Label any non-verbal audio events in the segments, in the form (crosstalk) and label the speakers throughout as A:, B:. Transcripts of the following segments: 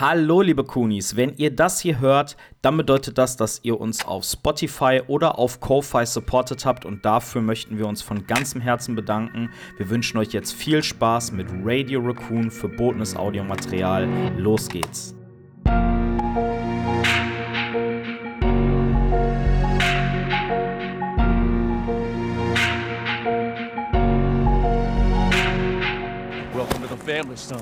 A: Hallo, liebe Kunis. Wenn ihr das hier hört, dann bedeutet das, dass ihr uns auf Spotify oder auf Ko-Fi supportet habt und dafür möchten wir uns von ganzem Herzen bedanken. Wir wünschen euch jetzt viel Spaß mit Radio Raccoon verbotenes Audiomaterial. Los geht's.
B: Welcome to the family, son.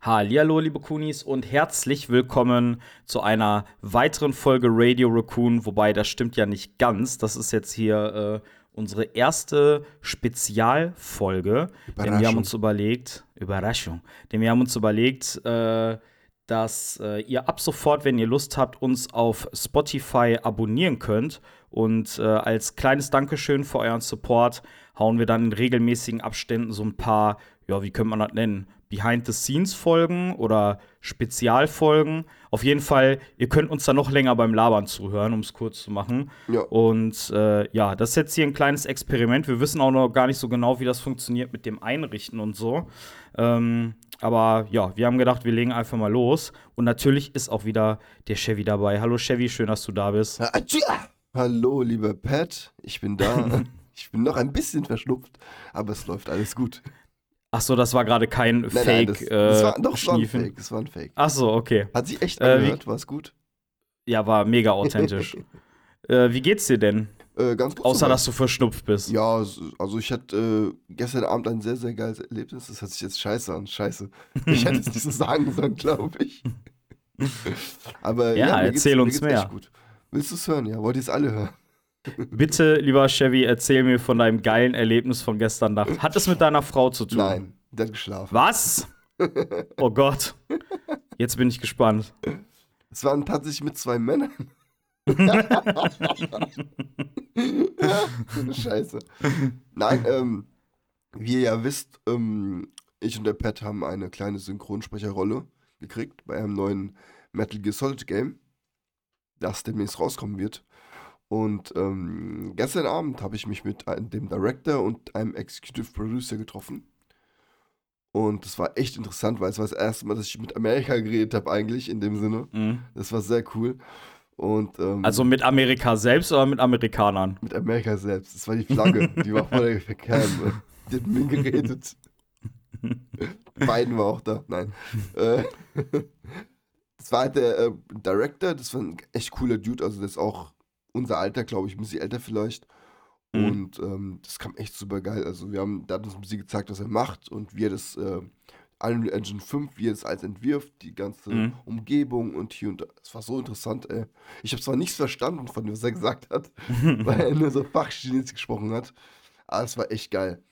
A: Hallihallo, liebe Kunis und herzlich willkommen zu einer weiteren Folge Radio Raccoon. Wobei, das stimmt ja nicht ganz. Das ist jetzt hier äh, unsere erste Spezialfolge. Denn wir haben uns überlegt, Überraschung, denn wir haben uns überlegt, äh, dass äh, ihr ab sofort, wenn ihr Lust habt, uns auf Spotify abonnieren könnt. Und äh, als kleines Dankeschön für euren Support hauen wir dann in regelmäßigen Abständen so ein paar, ja, wie könnte man das nennen? Behind-the-Scenes-Folgen oder Spezialfolgen. Auf jeden Fall, ihr könnt uns da noch länger beim Labern zuhören, um es kurz zu machen.
C: Ja.
A: Und äh, ja, das ist jetzt hier ein kleines Experiment. Wir wissen auch noch gar nicht so genau, wie das funktioniert mit dem Einrichten und so. Ähm, aber ja, wir haben gedacht, wir legen einfach mal los. Und natürlich ist auch wieder der Chevy dabei. Hallo Chevy, schön, dass du da bist.
C: Hallo, lieber Pat, ich bin da. (laughs) ich bin noch ein bisschen verschnupft, aber es läuft alles gut.
A: Ach so, das war gerade kein
C: Nein,
A: Fake.
C: nein, das, das
A: äh,
C: war, doch, es war ein. Fake, es war ein Fake.
A: Ach so, okay.
C: Hat sich echt
A: Äh,
C: angehört, war es gut?
A: Ja, war mega authentisch. (laughs) äh, wie geht's dir denn?
C: Äh, ganz gut.
A: Außer,
C: soweit.
A: dass du verschnupft bist.
C: Ja, also ich hatte äh, gestern Abend ein sehr, sehr geiles Erlebnis. Das hört sich jetzt scheiße an, scheiße. Ich hätte es nicht so (laughs) sagen sollen, glaube ich. (laughs) Aber
A: Ja,
C: geht's-
A: erzähl uns mehr.
C: Willst du es hören? Ja, wollt ihr es alle hören?
A: Bitte, lieber Chevy, erzähl mir von deinem geilen Erlebnis von gestern Nacht. Hat es mit deiner Frau zu tun?
C: Nein, der hat geschlafen.
A: Was? (laughs) Oh Gott. Jetzt bin ich gespannt.
C: Es waren tatsächlich mit zwei Männern. (laughs) Scheiße. Nein, ähm, wie ihr ja wisst, ähm, ich und der Pat haben eine kleine Synchronsprecherrolle gekriegt bei einem neuen Metal Gear Solid Game, das demnächst rauskommen wird. Und ähm, gestern Abend habe ich mich mit dem Director und einem Executive Producer getroffen. Und das war echt interessant, weil es war das erste Mal, dass ich mit Amerika geredet habe, eigentlich in dem Sinne.
A: Mhm.
C: Das war sehr cool. Und ähm,
A: Also mit Amerika selbst oder mit Amerikanern?
C: mit Amerika selbst. Das war die Flagge, (laughs) die war vor der Cam. Die hat mit mir geredet. Biden war auch da. Nein. Äh, (laughs) das war halt der äh, Director, das war ein echt cooler Dude, also das ist auch unser Alter, glaube ich, ein bisschen älter vielleicht.
A: Mhm.
C: Und ähm, das kam echt super geil. Also wir haben, der hat uns ein bisschen gezeigt, was er macht und wie er das äh, Unreal Engine 5, wie er das alles entwirft, die ganze
A: Mhm.
C: Umgebung und hier und da. Es war so interessant, ey. Ich habe zwar nichts verstanden von dem, was er gesagt hat, (laughs) weil er nur so Fachchinesisch gesprochen hat, aber es war echt geil.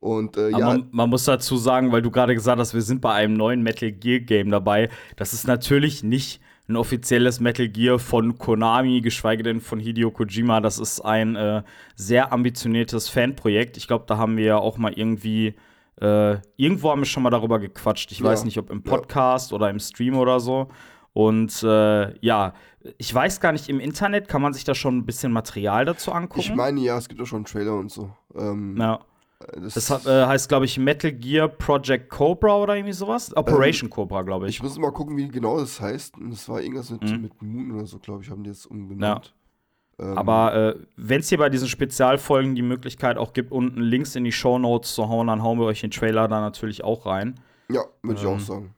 C: Und äh, ja,
A: man, man muss dazu sagen, weil du gerade gesagt hast, wir sind bei einem neuen Metal Gear Game dabei. Das ist natürlich nicht ein offizielles Metal Gear von Konami, geschweige denn von Hideo Kojima. Das ist ein äh, sehr ambitioniertes Fanprojekt. Ich glaube, da haben wir ja auch mal irgendwie, äh, irgendwo haben wir schon mal darüber gequatscht. Ich
C: Ja,
A: weiß nicht, ob im
C: ja.
A: Podcast oder im Stream oder so. Und äh, ja, ich weiß gar nicht, im Internet kann man sich da schon ein bisschen Material dazu angucken.
C: ich meine, ja, es gibt auch schon einen Trailer und so. Ähm,
A: ja.
C: Das,
A: Das hat, äh, heißt, glaube ich, Metal Gear Project Cobra oder irgendwie sowas. Operation Cobra, glaube ich.
C: ich muss mal gucken, wie genau das heißt. Und Das war irgendwas mit,
A: Mhm.
C: mit Moon oder so, glaube ich, haben die jetzt umgenannt. Ähm,
A: Aber äh, wenn es hier bei diesen Spezialfolgen die Möglichkeit auch gibt, unten Links in die Show Notes zu hauen, dann hauen wir euch den Trailer da natürlich auch rein.
C: Ja, würde ich
A: ähm,
C: auch sagen.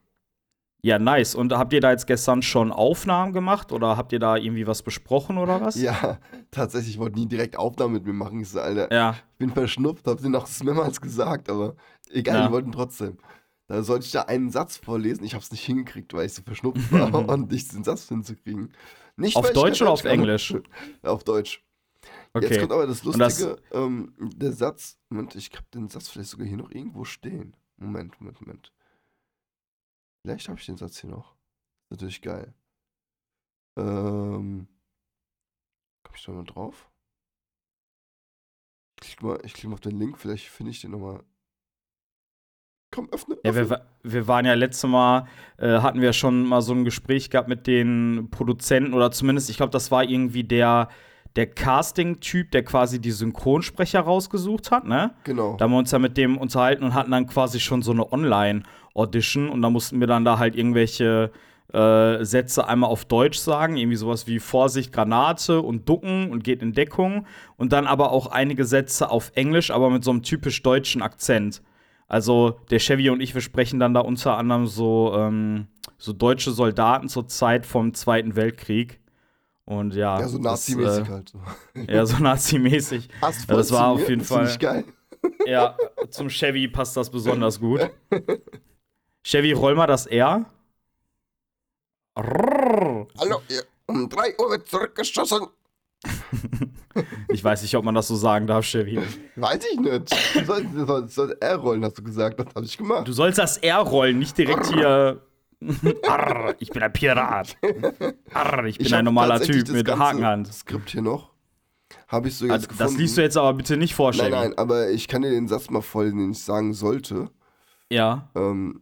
A: Ja, nice. Und habt ihr da jetzt gestern schon Aufnahmen gemacht oder habt ihr da irgendwie was besprochen oder was?
C: Ja, (laughs) tatsächlich wollte nie direkt Aufnahmen mit mir machen. Ich so, Alter,
A: Ja,
C: ich bin verschnupft, hab denen auch das mehrmals gesagt, aber egal,
A: Ja.
C: die wollten trotzdem. Da sollte ich da einen Satz vorlesen. Ich hab's nicht hingekriegt, weil ich so verschnupft war (laughs) und nicht den Satz hinzukriegen. Nicht,
A: Auf Deutsch oder auf
C: kann.
A: Englisch? (laughs)
C: auf Deutsch. Jetzt
A: okay.
C: kommt aber das
A: Und das-
C: Lustige, ähm, der Satz, Moment, ich hab den Satz vielleicht sogar hier noch irgendwo stehen. Moment, Moment, Moment. Vielleicht habe ich den Satz hier noch. Natürlich geil. Ähm, komm ich da mal drauf? Ich klick mal, ich klick mal auf den Link, vielleicht finde ich den nochmal. Komm, öffne.
A: Ja,
C: öffne.
A: wir, wa- wir waren ja letztes Mal, äh, hatten wir schon mal so ein Gespräch gehabt mit den Produzenten oder zumindest, ich glaube, das war irgendwie der, der Casting-Typ, der quasi die Synchronsprecher rausgesucht hat, ne?
C: Genau.
A: Da haben wir uns ja mit dem unterhalten und hatten dann quasi schon so eine Online-Audition und da mussten wir dann da halt irgendwelche äh, Sätze einmal auf Deutsch sagen, irgendwie sowas wie Vorsicht, Granate und Ducken und geht in Deckung und dann aber auch einige Sätze auf Englisch, aber mit so einem typisch deutschen Akzent. Also der Chevy und ich, wir sprechen dann da unter anderem so, ähm, so deutsche Soldaten zur Zeit vom Zweiten Weltkrieg. Und ja.
C: Ja, so Nazi-mäßig
A: äh,
C: halt. (laughs)
A: Ja, so Nazi-mäßig. (laughs) Ja, das war auf jeden Fall.
C: geil. (laughs)
A: Ja, zum Chevy passt das besonders gut. Chevy, roll mal das R. Rrrr.
C: Hallo, ihr um 3 Uhr wird zurückgeschossen. (laughs)
A: Ich weiß nicht, ob man das so sagen darf, Chevy.
C: Weiß ich nicht. Du sollst, du sollst, sollst R rollen, hast du gesagt. Das habe ich gemacht.
A: Du sollst das R rollen, nicht direkt hier. Arr, ich bin ein Pirat. Arr, ich bin
C: hab
A: ein normaler Typ
C: das
A: mit Hakenhand.
C: Skript hier noch. Habe ich so jetzt
A: Also,
C: gefunden.
A: das liest du jetzt aber bitte nicht vor,
C: Nein,
A: Chevy.
C: nein, aber ich kann dir den Satz mal vorlesen, den ich sagen sollte.
A: Ja.
C: Ähm,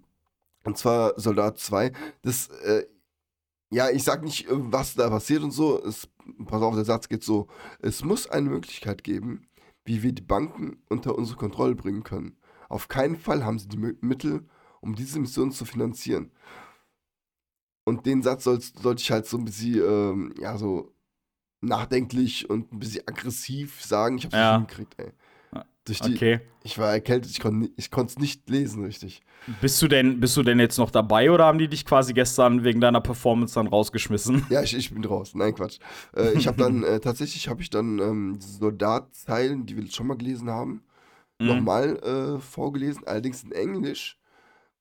C: und zwar Soldat 2. Das, äh, ja, ich sag nicht, äh, was da passiert und so. Es, pass auf, der Satz geht so. Es muss eine Möglichkeit geben, wie wir die Banken unter unsere Kontrolle bringen können. Auf keinen Fall haben sie die Mittel, um diese Mission zu finanzieren. Und den Satz soll, sollte ich halt so ein bisschen, ähm, ja, so nachdenklich und ein bisschen aggressiv sagen. Ich hab's
A: Ja.
C: nicht hingekriegt, ey. Durch die,
A: Okay.
C: Ich war erkältet, ich konnte ich es nicht lesen, richtig.
A: Bist du, denn, bist du denn jetzt noch dabei oder haben die dich quasi gestern wegen deiner Performance dann rausgeschmissen?
C: Ja, ich, ich bin draußen. Nein, Quatsch. Äh, ich habe dann, (laughs) äh, tatsächlich habe ich dann ähm, diese Soldatzeilen, die wir schon mal gelesen haben,
A: Mhm.
C: nochmal äh, vorgelesen, allerdings in Englisch,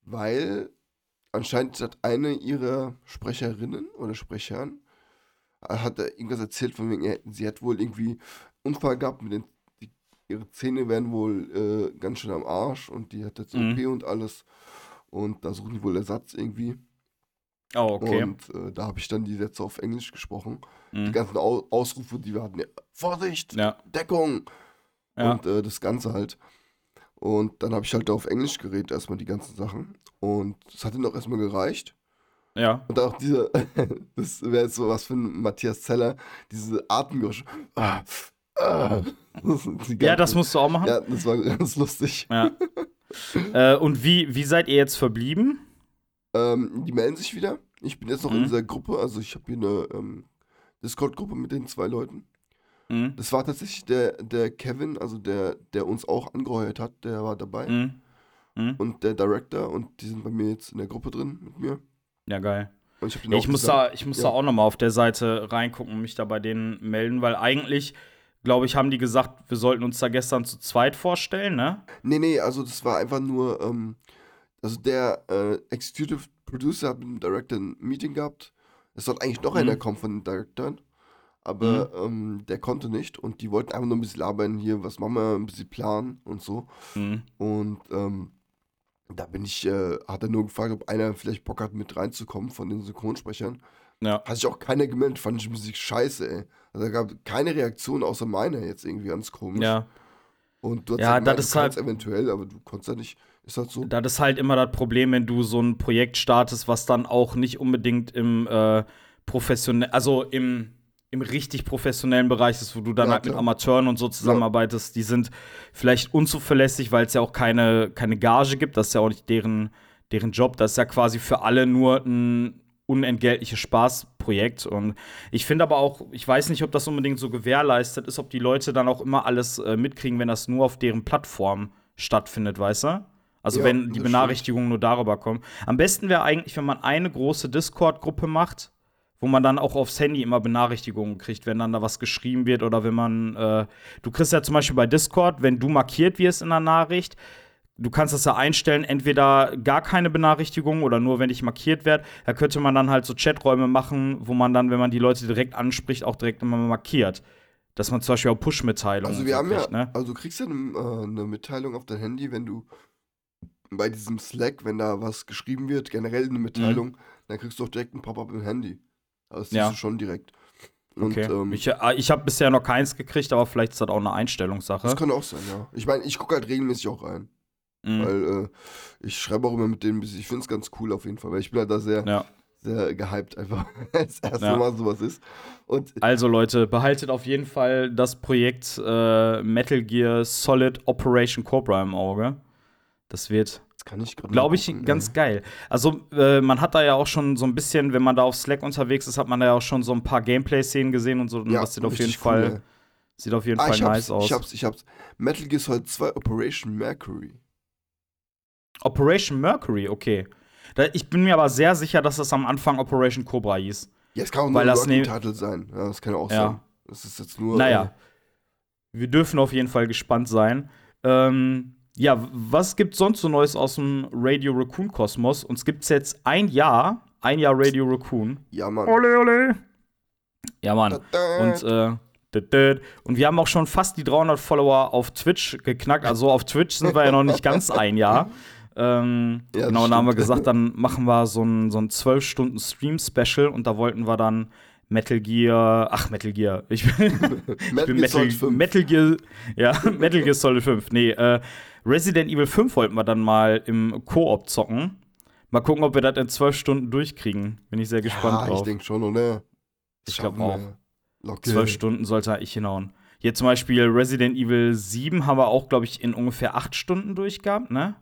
C: weil anscheinend hat eine ihrer Sprecherinnen oder Sprechern äh, hat irgendwas erzählt von wegen, sie hat wohl irgendwie Unfall gehabt mit den ihre Zähne wären wohl äh, ganz schön am Arsch und die hat jetzt
A: Mhm.
C: OP und alles und da suchen die wohl Ersatz irgendwie.
A: Oh, okay.
C: Und äh, da habe ich dann die Sätze auf Englisch gesprochen. Die
A: Mhm.
C: ganzen Au Ausrufe, die wir hatten. Ja, Vorsicht,
A: Ja.
C: Deckung
A: Ja.
C: und äh, das Ganze halt. Und dann habe ich halt auf Englisch geredet, erstmal die ganzen Sachen. Und das hat ihnen auch erstmal gereicht.
A: ja.
C: Und auch diese, (laughs) das wäre jetzt so was für ein Matthias Zeller, diese Atemgeräusche. Ah. Das
A: Ja, das musst du auch machen.
C: Ja, das war ganz lustig.
A: Ja. äh, und wie, wie seid ihr jetzt verblieben?
C: Ähm, die melden sich wieder. Ich bin jetzt noch in
A: Mhm.
C: dieser Gruppe, also ich habe hier eine ähm, Discord-Gruppe mit den zwei Leuten.
A: Mhm.
C: Das war tatsächlich der, der Kevin, also der, der uns auch angeheuert hat, der war dabei.
A: Mhm. Mhm.
C: Und der Director und die sind bei mir jetzt in der Gruppe drin mit mir.
A: Ja, geil.
C: Ich,
A: ich muss, da, ich muss
C: ja.
A: da auch noch mal auf der Seite reingucken und mich da bei denen melden, weil eigentlich, glaube ich, haben die gesagt, wir sollten uns da gestern zu zweit vorstellen, ne?
C: Nee, nee, also das war einfach nur, ähm, also der äh, Executive Producer hat mit dem Director ein Meeting gehabt. Es sollte eigentlich noch
A: Mhm.
C: einer kommen von den Directoren. Aber ähm, der konnte nicht und die wollten einfach nur ein bisschen labern hier, was machen wir, ein bisschen planen und so.
A: Mhm.
C: Und ähm, da bin ich, äh, hat er nur gefragt, ob einer vielleicht Bock hat, mit reinzukommen von den Synchronsprechern.
A: Ja.
C: Hat sich auch keiner gemeldet, fand ich Musik scheiße, ey. Also da gab keine Reaktion außer meiner jetzt irgendwie ganz komisch.
A: Ja.
C: Und du hast
A: Ja,
C: gemeint,
A: das ist halt-
C: eventuell, aber du konntest ja nicht. Ist halt so.
A: Das ist halt immer das Problem, wenn du so ein Projekt startest, was dann auch nicht unbedingt im äh, professionell, also im, im richtig professionellen Bereich ist, wo du dann
C: Ja,
A: halt mit. Amateuren und so zusammenarbeitest, die sind vielleicht unzuverlässig, weil es ja auch keine, keine Gage gibt, das ist ja auch nicht deren, deren Job, das ist ja quasi für alle nur ein unentgeltliches Spaßprojekt und ich finde aber auch, ich weiß nicht, ob das unbedingt so gewährleistet ist, ob die Leute dann auch immer alles äh, mitkriegen, wenn das nur auf deren Plattform stattfindet, weißt du? Also
C: Ja,
A: wenn die Benachrichtigungen nur darüber kommen. Am besten wäre eigentlich, wenn man eine große Discord-Gruppe macht, wo man dann auch aufs Handy immer Benachrichtigungen kriegt, wenn dann da was geschrieben wird oder wenn man, äh, du kriegst ja zum Beispiel bei Discord, wenn du markiert wirst in der Nachricht, du kannst das ja einstellen, entweder gar keine Benachrichtigung oder nur, wenn ich markiert werde. Da könnte man dann halt so Chaträume machen, wo man dann, wenn man die Leute direkt anspricht, auch direkt immer markiert. Dass man zum Beispiel auch Push-Mitteilungen
C: Also wir haben ja,
A: kriegt, ne?
C: also du kriegst ja eine, eine Mitteilung auf dein Handy, wenn du bei diesem Slack, wenn da was geschrieben wird, generell eine Mitteilung, dann kriegst du auch direkt ein Pop-up im Handy. Also das siehst
A: Ja.
C: du schon direkt. Und
A: Okay.
C: ähm,
A: ich äh, ich habe bisher noch keins gekriegt, aber vielleicht ist das auch eine Einstellungssache.
C: das kann auch sein, ja. Ich meine, ich gucke halt regelmäßig auch rein.
A: Mhm.
C: Weil äh, ich schreibe auch immer mit denen, ein bisschen- ich finde es ganz cool auf jeden Fall, weil ich bin halt da sehr,
A: Ja.
C: sehr gehypt einfach, (laughs) als erste
A: Ja.
C: Mal sowas ist. Und
A: Also Leute, behaltet auf jeden Fall das Projekt äh, Metal Gear Solid Operation Cobra im Auge. Das wird,
C: kann ich
A: glaube ich,
C: gucken,
A: ganz
C: ey.
A: geil. Also äh, man hat da ja auch schon so ein bisschen, wenn man da auf Slack unterwegs ist, hat man da ja auch schon so ein paar Gameplay-Szenen gesehen und so. Und
C: Ja,
A: das sieht auf jeden
C: cool,
A: Fall,
C: ey.
A: sieht auf jeden
C: Ah,
A: Fall nice aus.
C: ich hab's, ich hab's. Metal Gear Solid 2 Operation Mercury.
A: Operation Mercury, okay. Da, ich bin mir aber sehr sicher, dass das am Anfang Operation Cobra hieß.
C: Ja, es kann auch nur ein
A: ne-
C: Title sein. Ja, das kann ja auch
A: Ja.
C: sein. Das ist jetzt nur.
A: Naja, wir dürfen auf jeden Fall gespannt sein. Ähm, ja, was gibt sonst so Neues aus dem Radio Raccoon Kosmos? Uns gibt's jetzt ein Jahr, ein Jahr Radio Raccoon.
C: Äh, ja, Mann.
A: Ole, ole. Ja, Mann. Und, äh, und wir haben auch schon fast die 300 Follower auf Twitch geknackt. Also auf Twitch sind wir ja noch nicht ganz ein Jahr. (laughs) Ähm,
C: Ja,
A: genau, da haben wir (laughs) gesagt, dann machen wir so ein, so ein 12-Stunden-Stream-Special und da wollten wir dann Metal Gear, ach, Metal Gear, ich bin, (laughs) ich
C: Metal
A: bin
C: Gear
A: Metal,
C: Solid 5.
A: Metal Gear, ja, (laughs) Metal Gear Solid 5, nee, äh, Resident Evil 5 wollten wir dann mal im Koop zocken. Mal gucken, ob wir das in 12 Stunden durchkriegen. Bin ich sehr gespannt
C: ja,
A: drauf.
C: ich denke schon, oder?
A: Ich glaub
C: Schaffen
A: auch. Zwölf Stunden sollte ich hinhauen. Hier zum Beispiel Resident Evil 7 haben wir auch, glaube ich, in ungefähr acht Stunden durchgehabt, ne?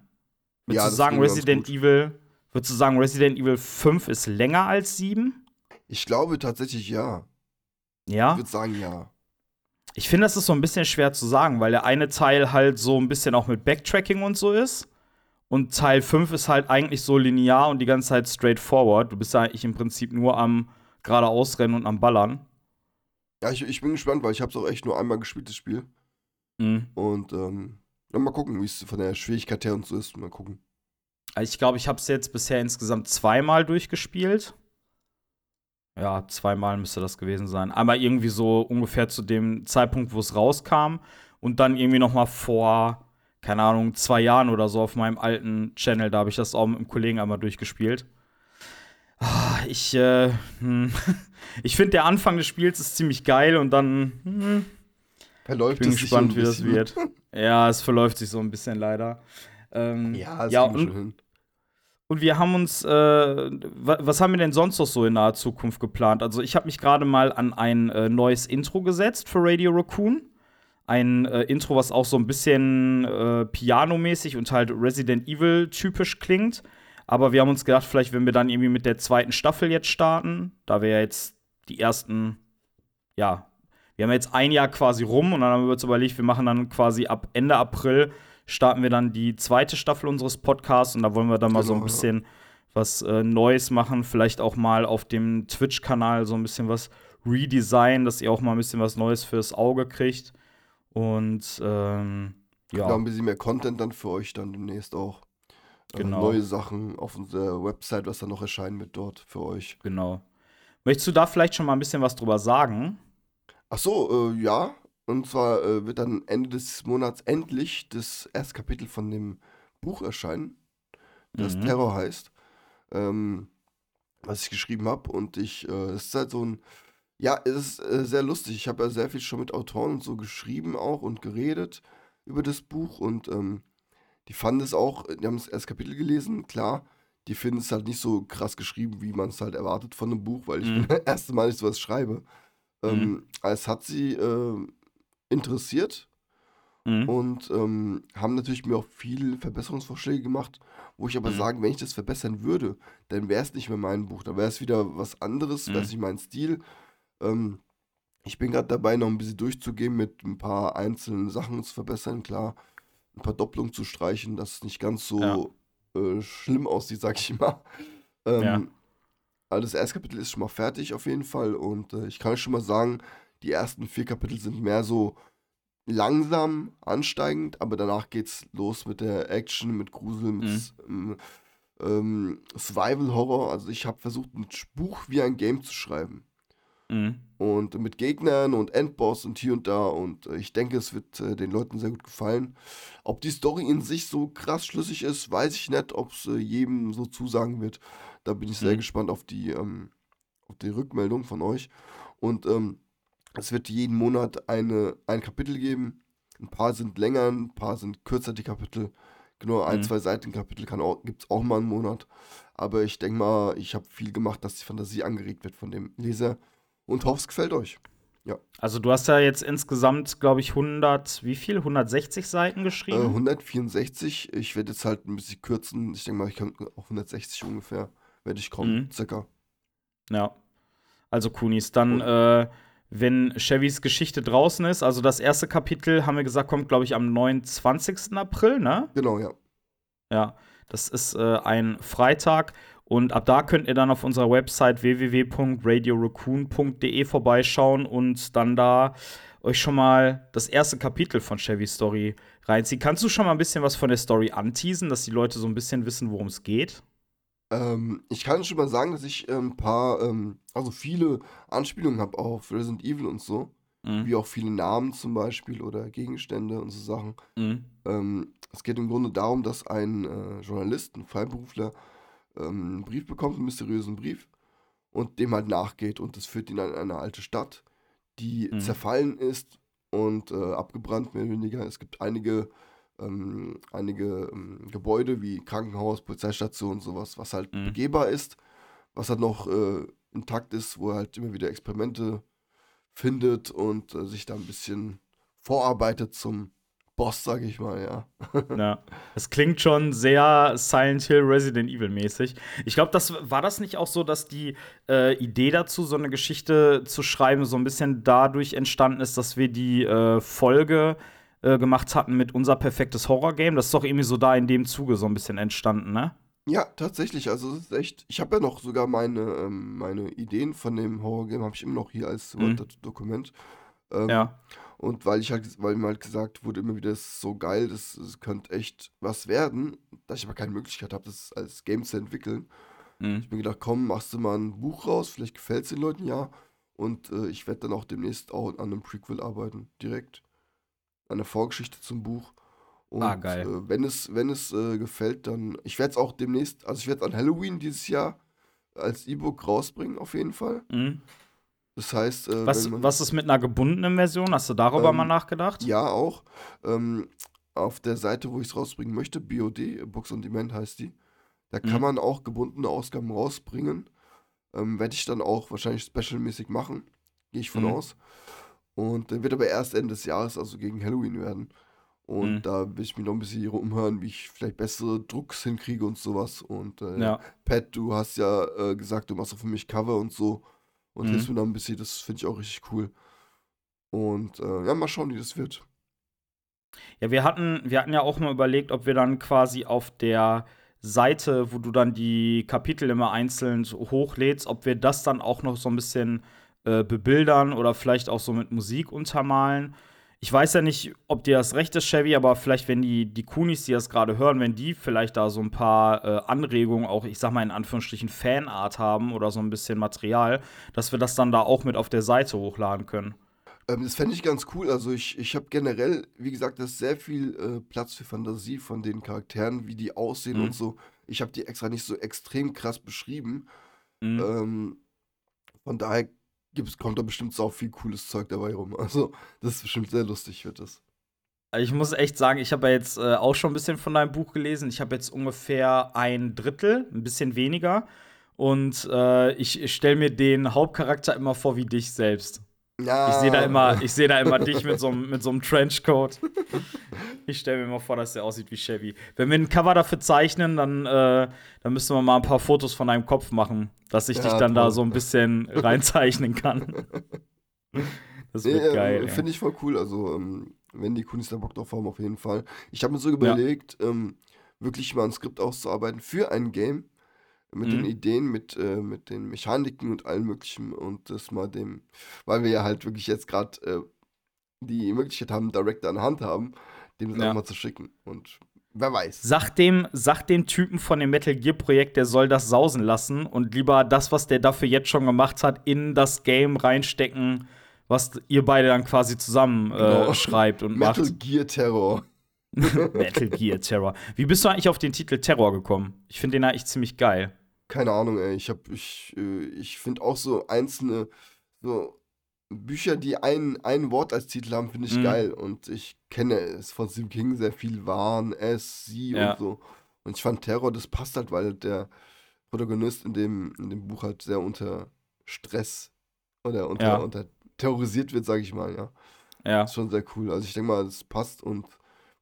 A: Würdest
C: Ja,
A: du sagen, Resident. Evil, würdest du sagen, Resident Evil 5 ist länger als 7?
C: Ich glaube tatsächlich ja. Ich
A: Ja.
C: würde sagen ja.
A: Ich finde, das ist so ein bisschen schwer zu sagen, weil der eine Teil halt so ein bisschen auch mit Backtracking und so ist. Und Teil 5 ist halt eigentlich so linear und die ganze Zeit straightforward. Du bist ja eigentlich im Prinzip nur am geradeaus rennen und am Ballern.
C: Ja, ich, ich bin gespannt, weil ich habe es auch echt nur einmal gespielt, das Spiel.
A: Mhm.
C: Und ähm, ja, mal gucken, wie es von der Schwierigkeit her und so ist. Mal gucken.
A: Also ich glaube, ich habe es jetzt bisher insgesamt zweimal durchgespielt. Ja, zweimal müsste das gewesen sein. Einmal irgendwie so ungefähr zu dem Zeitpunkt, wo es rauskam. Und dann irgendwie noch mal vor, keine Ahnung, zwei Jahren oder so auf meinem alten Channel. Da habe ich das auch mit einem Kollegen einmal durchgespielt. Ah, Ich, äh, hm. (laughs) ich finde, der Anfang des Spiels ist ziemlich geil und dann hm,
C: Verläuft
A: ich bin
C: es
A: gespannt, wie das wird. Ja, es verläuft sich so ein bisschen leider. Ähm,
C: Ja, das
A: ja und,
C: schon hin.
A: und wir haben uns, äh, wa was haben wir denn sonst noch so in naher Zukunft geplant? Also ich habe mich gerade mal an ein äh, neues Intro gesetzt für Radio Raccoon. Ein äh, Intro, was auch so ein bisschen äh, pianomäßig und halt Resident Evil typisch klingt. Aber wir haben uns gedacht, vielleicht wenn wir dann irgendwie mit der zweiten Staffel jetzt starten, da wir ja jetzt die ersten, ja, wir haben jetzt ein Jahr quasi rum und dann haben wir uns überlegt, wir machen dann quasi ab Ende April starten wir dann die zweite Staffel unseres Podcasts und da wollen wir dann mal so ein
C: Genau,
A: bisschen was äh, Neues machen, vielleicht auch mal auf dem Twitch-Kanal so ein bisschen was redesignen, dass ihr auch mal ein bisschen was Neues fürs Auge kriegt. Und ähm, ja,
C: Genau, ein bisschen mehr Content dann für euch dann demnächst auch. Äh,
A: Genau.
C: neue Sachen auf unserer Website, was dann noch erscheinen wird dort für euch.
A: genau. Möchtest du da vielleicht schon mal ein bisschen was drüber sagen?
C: Ach so, äh, ja. Und zwar äh, wird dann Ende des Monats endlich das erste Kapitel von dem Buch erscheinen, das
A: Mhm.
C: Terror heißt, ähm, was ich geschrieben habe. Und ich, äh, es ist halt so ein, ja, es ist äh, sehr lustig. Ich habe ja sehr viel schon mit Autoren und so geschrieben auch und geredet über das Buch und ähm, die fanden es auch, die haben das erste Kapitel gelesen, klar. Die finden es halt nicht so krass geschrieben, wie man es halt erwartet von einem Buch, weil ich
A: Mhm. (laughs)
C: das erste Mal nicht sowas schreibe. Ähm, es hat sie äh, interessiert
A: Mhm.
C: und ähm, haben natürlich mir auch viele Verbesserungsvorschläge gemacht, wo ich aber
A: Mhm.
C: sagen, wenn ich das verbessern würde, dann wäre es nicht mehr mein Buch, dann wäre es wieder was anderes, wäre es
A: Mhm.
C: nicht mein Stil. Ähm, ich bin gerade dabei, noch ein bisschen durchzugehen, mit ein paar einzelnen Sachen zu verbessern, klar, ein paar Doppelungen zu streichen, dass es nicht ganz so äh, schlimm aussieht, sag ich mal. Ähm,
A: Ja.
C: Also das erste Kapitel ist schon mal fertig auf jeden Fall und äh, ich kann schon mal sagen, die ersten vier Kapitel sind mehr so langsam ansteigend, aber danach geht's los mit der Action, mit Grusel, mit
A: Mhm.
C: Ähm, ähm, Survival Horror. Also ich habe versucht, ein Buch wie ein Game zu schreiben
A: Mhm.
C: und mit Gegnern und Endboss und hier und da und äh, ich denke, es wird äh, den Leuten sehr gut gefallen. Ob die Story in sich so krass schlüssig ist, weiß ich nicht, ob es äh, jedem so zusagen wird. Da bin ich sehr
A: Mhm.
C: gespannt auf die, ähm, auf die Rückmeldung von euch. Und ähm, es wird jeden Monat eine, ein Kapitel geben. Ein paar sind länger, ein paar sind kürzer, die Kapitel. Genau, ein,
A: Mhm.
C: zwei Seitenkapitel kann auch, gibt's auch mal einen Monat. Aber ich denke mal, ich habe viel gemacht, dass die Fantasie angeregt wird von dem Leser und hoffe, es gefällt euch.
A: Also du hast ja jetzt insgesamt, glaube ich, 100, wie viel? 160 Seiten
C: Äh,
A: geschrieben?
C: 164, ich werde jetzt halt ein bisschen kürzen. Ich denke mal, ich kann auf 160 ungefähr, werde ich kommen,
A: Mhm.
C: circa.
A: Ja. Also Kunis, dann, äh, wenn Chevys Geschichte draußen ist, also das erste Kapitel, haben wir gesagt, kommt, glaube ich, am 29. April, ne?
C: Genau, ja.
A: Ja, das ist äh, ein Freitag und ab da könnt ihr dann auf unserer Website www.radioraccoon.de vorbeischauen und dann da euch schon mal das erste Kapitel von Chevy Story reinziehen. Kannst du schon mal ein bisschen was von der Story anteasen, dass die Leute so ein bisschen wissen, worum es geht?
C: Ähm, ich kann schon mal sagen, dass ich ein paar, ähm, also viele Anspielungen habe auf Resident Evil und so.
A: Mhm.
C: Wie auch viele Namen zum Beispiel oder Gegenstände und so Sachen.
A: Mhm.
C: Ähm, es geht im Grunde darum, dass ein äh, Journalist, ein Freiberufler, ähm, einen Brief bekommt, einen mysteriösen Brief, und dem halt nachgeht. Und das führt ihn an eine alte Stadt, die
A: Mhm.
C: zerfallen ist und äh, abgebrannt, mehr oder weniger. Es gibt einige, ähm, einige ähm, Gebäude wie Krankenhaus, Polizeistation und sowas, was halt
A: Mhm.
C: begehbar ist, was halt noch äh, intakt ist, wo er halt immer wieder Experimente findet und äh, sich da ein bisschen vorarbeitet zum Boss, sage ich mal, ja. (laughs)
A: Ja, es klingt schon sehr Silent Hill Resident Evil mäßig. Ich glaube, das war das nicht auch so, dass die äh, Idee dazu, so eine Geschichte zu schreiben, so ein bisschen dadurch entstanden ist, dass wir die äh, Folge äh, gemacht hatten mit unser perfektes Horror-Game. Das ist doch irgendwie so da in dem Zuge so ein bisschen entstanden, ne?
C: Ja, tatsächlich, also es ist echt, ich habe ja noch sogar meine, ähm, meine Ideen von dem Horror-Game, habe ich immer noch hier als
A: Mhm.
C: Word-Dokument. Ähm,
A: Ja.
C: Und weil ich halt, weil mir halt gesagt wurde, immer wieder, das ist so geil, das, das könnte echt was werden, dass ich aber keine Möglichkeit habe, das als Game zu entwickeln.
A: Mhm.
C: Ich mir gedacht, komm, machst du mal ein Buch raus, vielleicht gefällt es den Leuten ja. Und äh, ich werde dann auch demnächst auch an einem Prequel arbeiten, direkt. An der Vorgeschichte zum Buch. Und
A: Ah, geil.
C: Äh, wenn es, wenn es äh, gefällt, dann. Ich werde es auch demnächst, also ich werde es an Halloween dieses Jahr als E-Book rausbringen, auf jeden Fall.
A: Mhm.
C: Das heißt, äh,
A: Was,
C: man,
A: was ist mit einer gebundenen Version? Hast du darüber
C: Ähm,
A: mal nachgedacht?
C: Ja, auch. Ähm, auf der Seite, wo ich es rausbringen möchte, BOD, Books on Demand heißt die, da kann
A: Mhm.
C: man auch gebundene Ausgaben rausbringen. Ähm, Werde ich dann auch wahrscheinlich specialmäßig machen, gehe ich von
A: Mhm.
C: aus. Und dann wird aber erst Ende des Jahres, also gegen Halloween werden. Und
A: Mhm.
C: da will ich mich noch ein bisschen hier umhören, wie ich vielleicht bessere Drucks hinkriege und sowas. Und äh,
A: Ja.
C: Pat, du hast ja äh, gesagt, du machst auch für mich Cover und so. Und
A: Mhm.
C: hilfst mir da ein bisschen, das finde ich auch richtig cool. Und äh, ja, mal schauen, wie das wird.
A: Ja, wir hatten, wir hatten ja auch mal überlegt, ob wir dann quasi auf der Seite, wo du dann die Kapitel immer einzeln hochlädst, ob wir das dann auch noch so ein bisschen äh, bebildern oder vielleicht auch so mit Musik untermalen. Ich weiß ja nicht, ob dir das recht ist, Chevy, aber vielleicht, wenn die, die Kunis, die das gerade hören, wenn die vielleicht da so ein paar äh, Anregungen, auch ich sag mal in Anführungsstrichen Fanart haben oder so ein bisschen Material, dass wir das dann da auch mit auf der Seite hochladen können.
C: Ähm, das fände ich ganz cool. Also ich, ich habe generell, wie gesagt, da ist sehr viel äh, Platz für Fantasie von den Charakteren, wie die aussehen
A: Mhm.
C: und so. Ich habe die extra nicht so extrem krass beschrieben.
A: Mhm.
C: Ähm, von daher gibt's, kommt da bestimmt auch viel cooles Zeug dabei rum. Also das ist bestimmt sehr lustig, wird das.
A: Ich muss echt sagen, ich habe ja jetzt äh, auch schon ein bisschen von deinem Buch gelesen. Ich habe jetzt ungefähr ein Drittel, ein bisschen weniger. Und äh, ich stelle mir den Hauptcharakter immer vor wie dich selbst.
C: Ja.
A: Ich sehe da immer, ich sehe da immer dich mit so einem mit so einem Trenchcoat. Ich stelle mir immer vor, dass der aussieht wie Chevy. Wenn wir ein Cover dafür zeichnen, dann, äh, dann müssen wir mal ein paar Fotos von deinem Kopf machen, dass ich
C: Ja,
A: dich dann da
C: toll.
A: so ein bisschen reinzeichnen kann. Das
C: Nee,
A: wird
C: ähm,
A: geil. ey.
C: Finde ich voll cool. Also, ähm, wenn die Kunis da Bock drauf haben, auf jeden Fall. Ich habe mir so überlegt, ähm, wirklich mal ein Skript auszuarbeiten für ein Game. Mit den
A: Mhm.
C: Ideen, mit, äh, mit den Mechaniken und allem Möglichen. Und das mal dem, weil wir ja halt wirklich jetzt gerade äh, die Möglichkeit haben, Director an der Hand haben, dem das
A: Ja.
C: mal zu schicken. Und wer weiß.
A: Sag dem, sag dem Typen von dem Metal Gear Projekt, der soll das sausen lassen und lieber das, was der dafür jetzt schon gemacht hat, in das Game reinstecken, was ihr beide dann quasi zusammen äh,
C: Genau. (laughs)
A: schreibt und
C: Metal
A: macht.
C: Gear Terror. (laughs)
A: Metal Gear Terror. Wie bist du eigentlich auf den Titel Terror gekommen? Ich finde den eigentlich ziemlich geil.
C: Keine Ahnung, ey. Ich hab, ich, äh, ich finde auch so einzelne, so Bücher, die ein, ein Wort als Titel haben, finde ich
A: Mhm.
C: geil. Und ich kenne es von Stephen King sehr viel. Waren, es, sie
A: Ja.
C: und so. Und ich fand Terror, das passt halt, weil der Protagonist in dem, in dem Buch halt sehr unter Stress oder unter,
A: Ja.
C: unter terrorisiert wird, sage ich mal, ja.
A: Ja.
C: Das ist schon sehr cool. Also ich denke mal, das passt und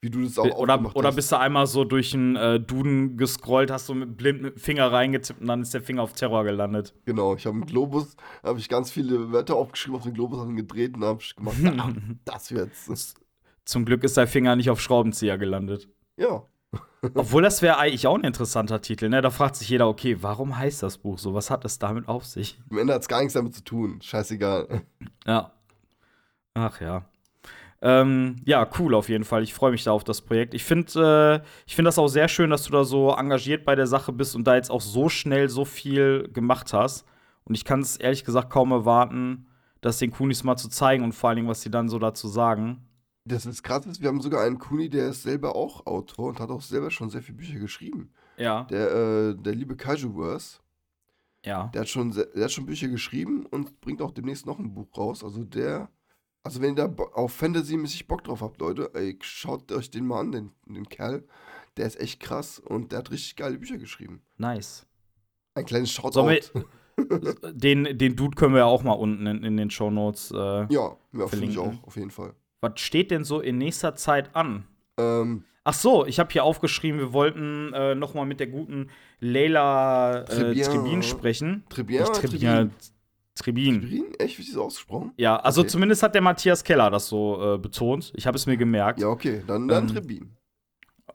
C: wie du das auch
A: Oder,
C: aufgemacht
A: oder
C: hast.
A: bist du einmal so durch einen äh, Duden gescrollt, hast du mit blind mit dem Finger reingetippt und dann ist der Finger auf Terror gelandet.
C: Genau, ich habe einen Globus, habe ich ganz viele Wörter aufgeschrieben auf den Globus, habe gedreht und habe ich gemacht, ah, (laughs) das wird's.
A: Zum Glück ist dein Finger nicht auf Schraubenzieher gelandet.
C: Ja, (laughs)
A: Obwohl das wäre eigentlich auch ein interessanter Titel, ne? Da fragt sich jeder, okay, warum heißt das Buch so? Was hat es damit auf sich?
C: am Ende hat es gar nichts damit zu tun. Scheißegal.
A: Ja. Ach ja. Ähm, ja, cool auf jeden Fall. Ich freue mich da auf das Projekt. Ich finde äh, ich find das auch sehr schön, dass du da so engagiert bei der Sache bist und da jetzt auch so schnell so viel gemacht hast. Und ich kann es ehrlich gesagt kaum erwarten, das den Kunis mal zu zeigen und vor allen Dingen, was sie dann so dazu sagen.
C: Das ist krass, wir haben sogar einen Kuni, der ist selber auch Autor und hat auch selber schon sehr viele Bücher geschrieben.
A: Ja.
C: Der, äh, der liebe Kaijuverse,
A: Ja.
C: der hat, schon, der hat schon Bücher geschrieben und bringt auch demnächst noch ein Buch raus. Also der, also wenn ihr da auf Fantasy-mäßig Bock drauf habt, Leute, ey, schaut euch den mal an, den, den Kerl. Der ist echt krass und der hat richtig geile Bücher geschrieben.
A: Nice.
C: Ein kleines Shoutout.
A: Sollen (laughs) Den, den Dude können wir ja auch mal unten in, in den Shownotes. Äh,
C: ja, ja finde ich auch, auf jeden Fall.
A: Was steht denn so in nächster Zeit an?
C: Ähm,
A: Ach so, ich habe hier aufgeschrieben, wir wollten äh, noch mal mit der guten Leila äh. Trebin sprechen. Nicht
C: oder
A: Trebin.
C: Trebin? Echt, wie ist das ausgesprochen?
A: Ja, also
C: Okay.
A: zumindest hat der Matthias Keller das so äh, betont. Ich habe es mir gemerkt.
C: Ja, okay, dann, dann
A: Ähm,
C: Trebin.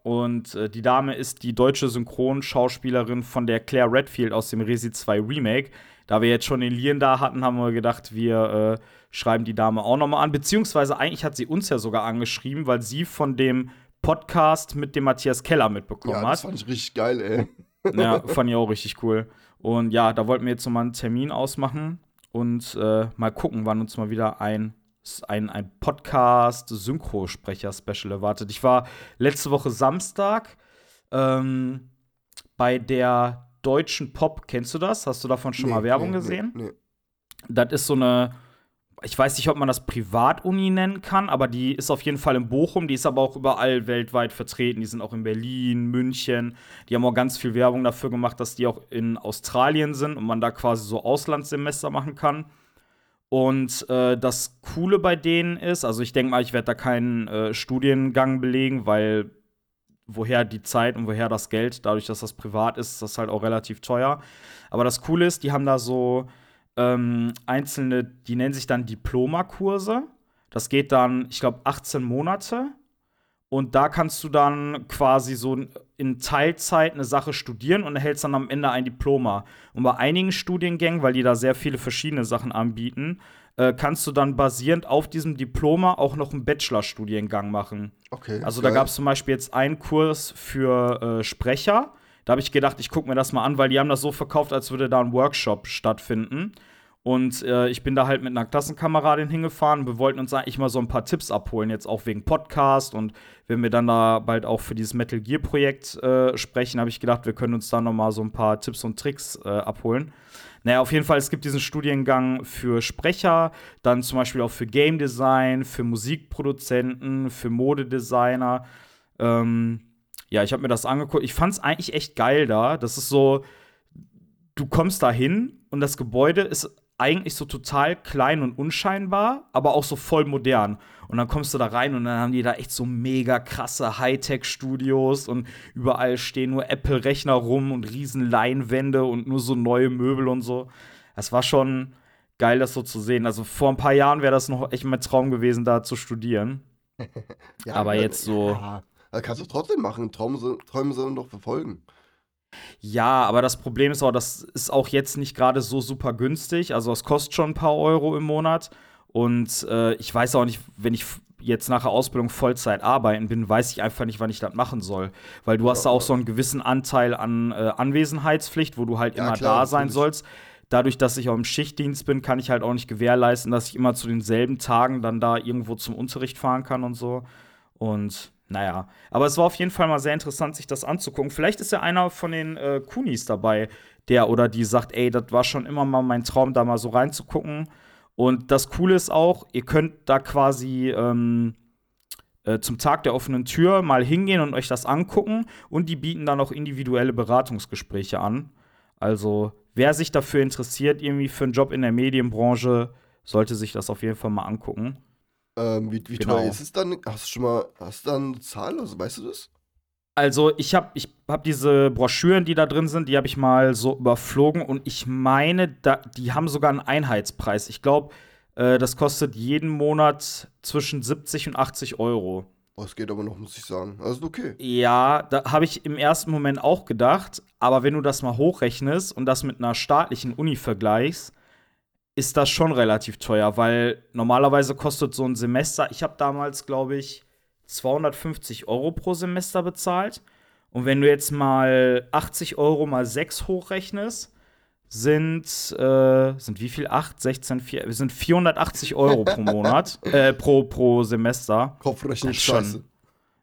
A: Und äh, die Dame ist die deutsche Synchronschauspielerin von der Claire Redfield aus dem Resi 2 Remake. Da wir jetzt schon den Lian da hatten, haben wir gedacht, wir äh, schreiben die Dame auch noch mal an. Beziehungsweise eigentlich hat sie uns ja sogar angeschrieben, weil sie von dem Podcast mit dem Matthias Keller mitbekommen
C: Ja,
A: hat.
C: das fand ich richtig geil, ey.
A: Ja, fand ich auch richtig cool. Und ja, da wollten wir jetzt nochmal einen Termin ausmachen und äh, mal gucken, wann uns mal wieder ein, ein, ein Podcast-Synchrosprecher-Special erwartet. Ich war letzte Woche Samstag ähm, bei der Deutschen Pop. Kennst du das? Hast du davon schon mal
C: Nee,
A: Werbung
C: nee,
A: gesehen?
C: Nee, nee.
A: Das ist so eine, ich weiß nicht, ob man das Privatuni nennen kann, aber die ist auf jeden Fall in Bochum, die ist aber auch überall weltweit vertreten. Die sind auch in Berlin, München. Die haben auch ganz viel Werbung dafür gemacht, dass die auch in Australien sind und man da quasi so Auslandssemester machen kann. Und äh, das Coole bei denen ist, also ich denke mal, ich werde da keinen äh, Studiengang belegen, weil woher die Zeit und woher das Geld, dadurch, dass das privat ist, ist das halt auch relativ teuer. Aber das Coole ist, die haben da so ähm, einzelne, die nennen sich dann Diplomakurse. Das geht dann, ich glaube, 18 Monate. Und da kannst du dann quasi so in Teilzeit eine Sache studieren und erhältst dann am Ende ein Diploma. Und bei einigen Studiengängen, weil die da sehr viele verschiedene Sachen anbieten, äh, kannst du dann basierend auf diesem Diploma auch noch einen Bachelorstudiengang machen.
C: Okay.
A: Also da
C: geil.
A: gab es zum Beispiel jetzt einen Kurs für äh, Sprecher. Da habe ich gedacht, ich gucke mir das mal an, weil die haben das so verkauft, als würde da ein Workshop stattfinden. Und äh, ich bin da halt mit einer Klassenkameradin hingefahren. Wir wollten uns eigentlich mal so ein paar Tipps abholen, jetzt auch wegen Podcast. Und wenn wir dann da bald auch für dieses Metal Gear Projekt äh, sprechen, habe ich gedacht, wir können uns da noch mal so ein paar Tipps und Tricks äh, abholen. Naja, auf jeden Fall, es gibt diesen Studiengang für Sprecher, dann zum Beispiel auch für Game Design, für Musikproduzenten, für Modedesigner. Ähm, ja, ich habe mir das angeguckt. Ich fand es eigentlich echt geil da. Das ist so, du kommst da hin und das Gebäude ist eigentlich so total klein und unscheinbar, aber auch so voll modern. Und dann kommst du da rein und dann haben die da echt so mega krasse Hightech-Studios und überall stehen nur Apple-Rechner rum und riesen Leinwände und nur so neue Möbel und so. Das war schon geil, das so zu sehen. Also vor ein paar Jahren wäre das noch echt mein Traum gewesen, da zu studieren. (laughs)
C: Ja,
A: aber
C: ja,
A: jetzt so-
C: Ja, das kannst du trotzdem machen. Träume, so- Träume sollen doch verfolgen.
A: Ja, aber das Problem ist auch, das ist auch jetzt nicht gerade so super günstig. Also es kostet schon ein paar Euro im Monat. Und äh, ich weiß auch nicht, wenn ich jetzt nach der Ausbildung Vollzeit arbeiten bin, weiß ich einfach nicht, wann ich das machen soll. Weil du hast da auch so einen gewissen Anteil an äh, Anwesenheitspflicht, wo du halt
C: Ja,
A: immer
C: klar,
A: da sein
C: natürlich.
A: sollst. Dadurch, dass ich auch im Schichtdienst bin, kann ich halt auch nicht gewährleisten, dass ich immer zu denselben Tagen dann da irgendwo zum Unterricht fahren kann und so. Und naja, aber es war auf jeden Fall mal sehr interessant, sich das anzugucken. Vielleicht ist ja einer von den äh, Kunis dabei, der oder die sagt, ey, das war schon immer mal mein Traum, da mal so reinzugucken. Und das Coole ist auch, ihr könnt da quasi ähm, äh, zum Tag der offenen Tür mal hingehen und euch das angucken. Und die bieten dann auch individuelle Beratungsgespräche an. Also, wer sich dafür interessiert, irgendwie für einen Job in der Medienbranche, sollte sich das auf jeden Fall mal angucken.
C: Ähm, wie wie
A: Genau.
C: teuer ist es dann? Hast du schon mal, hast du da eine Zahl? Also, weißt du das?
A: Also, ich habe ich hab diese Broschüren, die da drin sind, die habe ich mal so überflogen und ich meine, da, die haben sogar einen Einheitspreis. Ich glaube, äh, das kostet jeden Monat zwischen 70 und 80 Euro.
C: Oh, es geht aber noch, muss ich sagen. Also, okay.
A: Ja, da habe ich im ersten Moment auch gedacht, aber wenn du das mal hochrechnest und das mit einer staatlichen Uni vergleichst, ist das schon relativ teuer, weil normalerweise kostet so ein Semester, ich habe damals, glaube ich, 250 Euro pro Semester bezahlt. Und wenn du jetzt mal 80 Euro mal 6 hochrechnest, sind, äh, sind wie viel? 8, 16, 4, sind 480 Euro pro (laughs) Monat, äh, pro, pro Semester.
C: Kopfrechnen scheiße.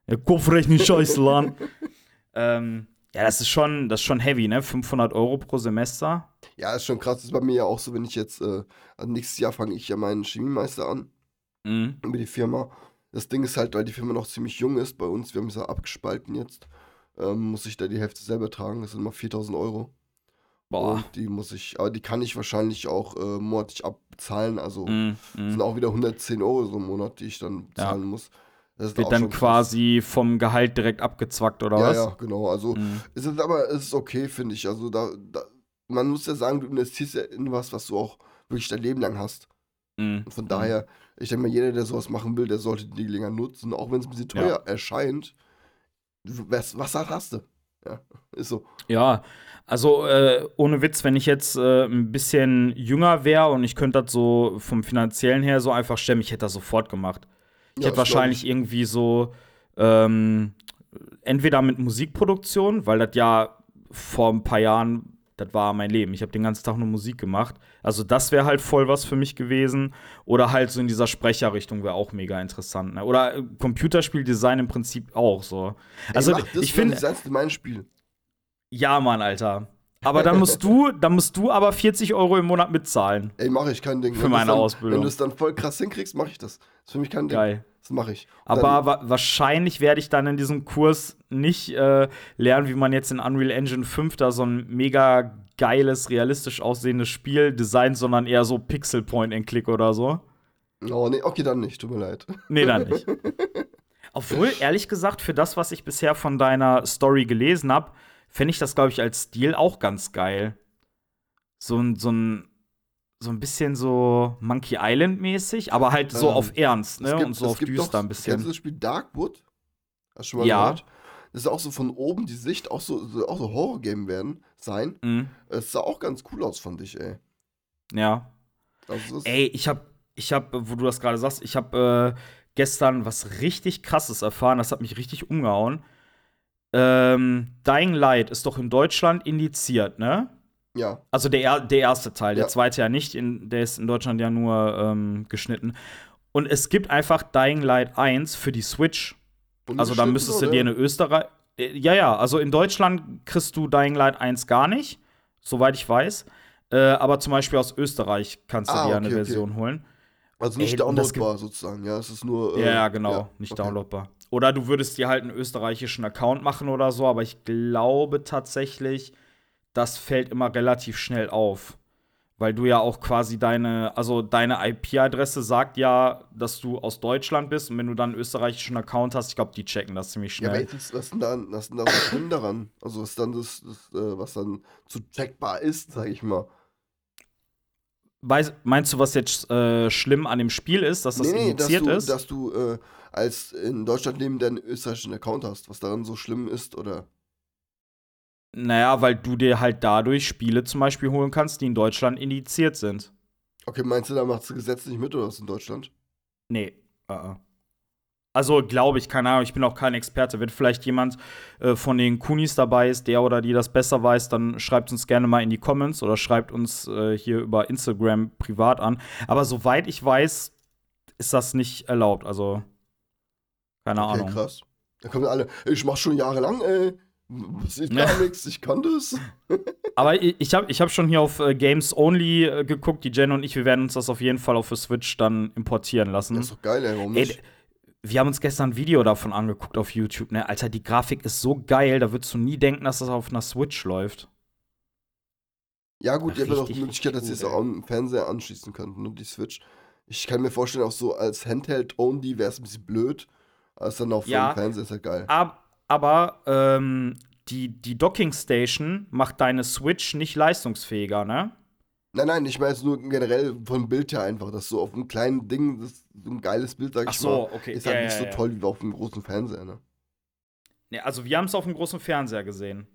A: Ja, Kopfrechnen scheiße lan. (laughs) ähm, ja, das ist schon, das ist schon heavy, ne? 500 Euro pro Semester.
C: Ja, ist schon krass. Das ist bei mir ja auch so, wenn ich jetzt, äh, also nächstes Jahr fange ich ja meinen Chemiemeister an.
A: Mhm.
C: über die Firma. Das Ding ist halt, weil die Firma noch ziemlich jung ist bei uns, wir haben es ja abgespalten jetzt, ähm, muss ich da die Hälfte selber tragen. Das sind mal 4000 Euro.
A: Boah.
C: Und die muss ich, aber die kann ich wahrscheinlich auch äh, monatlich abbezahlen. Also
A: Mhm.
C: sind
A: Mhm.
C: auch wieder 110 Euro so im Monat, die ich dann
A: Ja.
C: zahlen muss.
A: Wird dann
C: schon krass.
A: quasi vom Gehalt direkt abgezwackt, oder
C: Ja,
A: was?
C: ja, genau. Also
A: Mhm.
C: es ist aber es ist okay, finde ich. Also da, da, man muss ja sagen, du investierst ja in was, was du auch wirklich dein Leben lang hast.
A: Mhm.
C: Und von daher, ich denke mal, jeder, der sowas machen will, der sollte die Gelegenheit nutzen, auch wenn es ein bisschen
A: Ja.
C: teuer erscheint. Du- Was, was hast du? Ja, (laughs) ist so.
A: Ja, also äh, ohne Witz, wenn ich jetzt äh, ein bisschen jünger wäre und ich könnte das so vom finanziellen her so einfach stemmen, ich hätte das sofort gemacht. Ich
C: Ja,
A: hätte wahrscheinlich irgendwie so ähm, entweder mit Musikproduktion, weil das ja vor ein paar Jahren, das war mein Leben. Ich habe den ganzen Tag nur Musik gemacht. Also das wäre halt voll was für mich gewesen. Oder halt so in dieser Sprecherrichtung wäre auch mega interessant. Ne? Oder äh, Computerspieldesign im Prinzip auch so.
C: Ey,
A: Also
C: mach das
A: ich finde,
C: Das ist mein Spiel.
A: ja, Mann, Alter. Aber dann musst du, dann musst du aber 40 Euro im Monat mitzahlen.
C: Ey, mache ich kein Ding.
A: Für
C: Wenn
A: meine
C: dann,
A: Ausbildung.
C: Wenn du es dann voll krass hinkriegst, mache ich das. Das ist für mich kein Ding.
A: Geil.
C: Das mache ich. Und
A: Aber wa wahrscheinlich werde ich dann in diesem Kurs nicht äh, lernen, wie man jetzt in Unreal Engine 5 da so ein mega geiles, realistisch aussehendes Spiel designt, sondern eher so Pixel Point and Click oder so.
C: oh, nee, okay, dann nicht. Tut mir leid.
A: Nee, dann nicht. (laughs) Obwohl, ehrlich gesagt, für das, was ich bisher von deiner Story gelesen habe, fände ich das, glaube ich, als Stil auch ganz geil. So ein, so ein, so ein bisschen so Monkey Island-mäßig, aber halt so
C: Ähm,
A: auf Ernst, ne?
C: gibt-
A: Und so auf düster
C: doch-
A: ein
C: Kennst
A: bisschen.
C: du das Spiel Darkwood? Hast du schon mal
A: Ja.
C: gehört? Das ist auch so von oben die Sicht, auch so, so, auch so Horror-Game werden, sein.
A: Mhm.
C: Es sah auch ganz cool aus, fand ich, ey.
A: Ja.
C: Also,
A: Ey, ich hab, ich hab, wo du das gerade sagst, ich hab äh, gestern was richtig krasses erfahren, das hat mich richtig umgehauen. Ähm, Dying Light ist doch in Deutschland indiziert, ne?
C: ja.
A: Also der, er- der erste Teil, der
C: Ja.
A: zweite ja nicht, in, der ist in Deutschland ja nur ähm, geschnitten. Und es gibt einfach Dying Light 1 für die Switch. Also da müsstest du dir eine Österreich. Äh, Ja, ja, also in Deutschland kriegst du Dying Light 1 gar nicht, soweit ich weiß. Äh, aber zum Beispiel aus Österreich kannst du
C: Ah,
A: dir
C: okay,
A: eine
C: okay.
A: Version holen.
C: Also nicht
A: Ey,
C: downloadbar sozusagen, ja. Es ist nur. äh,
A: Ja, ja, genau, nicht
C: okay.
A: downloadbar. Oder du würdest dir halt einen österreichischen Account machen oder so, aber ich glaube tatsächlich, das fällt immer relativ schnell auf. Weil du ja auch quasi deine, also deine IP-Adresse sagt ja, dass du aus Deutschland bist und wenn du dann einen österreichischen Account hast, ich glaube, die checken das ziemlich
C: Ja, aber
A: schnell.
C: was, was, denn da, was denn da so schlimm daran? Also, was dann das, das äh, was dann zu checkbar ist, sag ich mal.
A: Weiß, meinst du, was jetzt äh, schlimm an dem Spiel ist, dass das
C: nee, nee, dass du,
A: ist?
C: dass du äh, als in Deutschland lebender einen österreichischen Account hast, was daran so schlimm ist, oder?
A: naja, weil du dir halt dadurch Spiele zum Beispiel holen kannst, die in Deutschland indiziert sind.
C: Okay, meinst du, da macht das Gesetz nicht mit oder was in Deutschland?
A: Nee. Uh -uh. Also glaube ich, keine Ahnung, ich bin auch kein Experte. Wenn vielleicht jemand äh, von den Kunis dabei ist, der oder die das besser weiß, dann schreibt uns gerne mal in die Comments oder schreibt uns äh, hier über Instagram privat an. Aber soweit ich weiß, ist das nicht erlaubt. Also, keine
C: Okay,
A: Ahnung.
C: krass. Da kommen alle, ich mach schon jahrelang, ey. Das ist
A: Ja.
C: gar nichts, ich kann das. (laughs)
A: Aber ich, ich habe ich hab schon hier auf äh, Games Only äh, geguckt, die Jen und ich, wir werden uns das auf jeden Fall auf der Switch dann importieren lassen.
C: Das ist doch geil, ey, warum
A: Ey,
C: nicht?
A: wir haben uns gestern ein Video davon angeguckt auf YouTube, ne? Alter, die Grafik ist so geil, da würdest du nie denken, dass das auf einer Switch läuft.
C: Ja, gut, ihr habt ja doch die Möglichkeit, dass ihr es auch am Fernseher anschließen könnt, ne, die Switch. Ich kann mir vorstellen, auch so als Handheld-Only wäre es ein bisschen blöd. Als dann auch für
A: Ja.
C: den Fernseher ist halt geil.
A: Ab, aber ähm, die, die Docking Station macht deine Switch nicht leistungsfähiger, ne?
C: Nein, nein, ich meine jetzt nur generell vom Bild her einfach, dass so auf einem kleinen Ding, das, so ein geiles Bild, sag ich
A: Ach so,
C: mal,
A: okay.
C: ist
A: Ja,
C: halt
A: ja,
C: nicht so
A: ja.
C: toll wie auf einem großen Fernseher, ne?
A: Ne, also wir haben es auf dem großen Fernseher gesehen.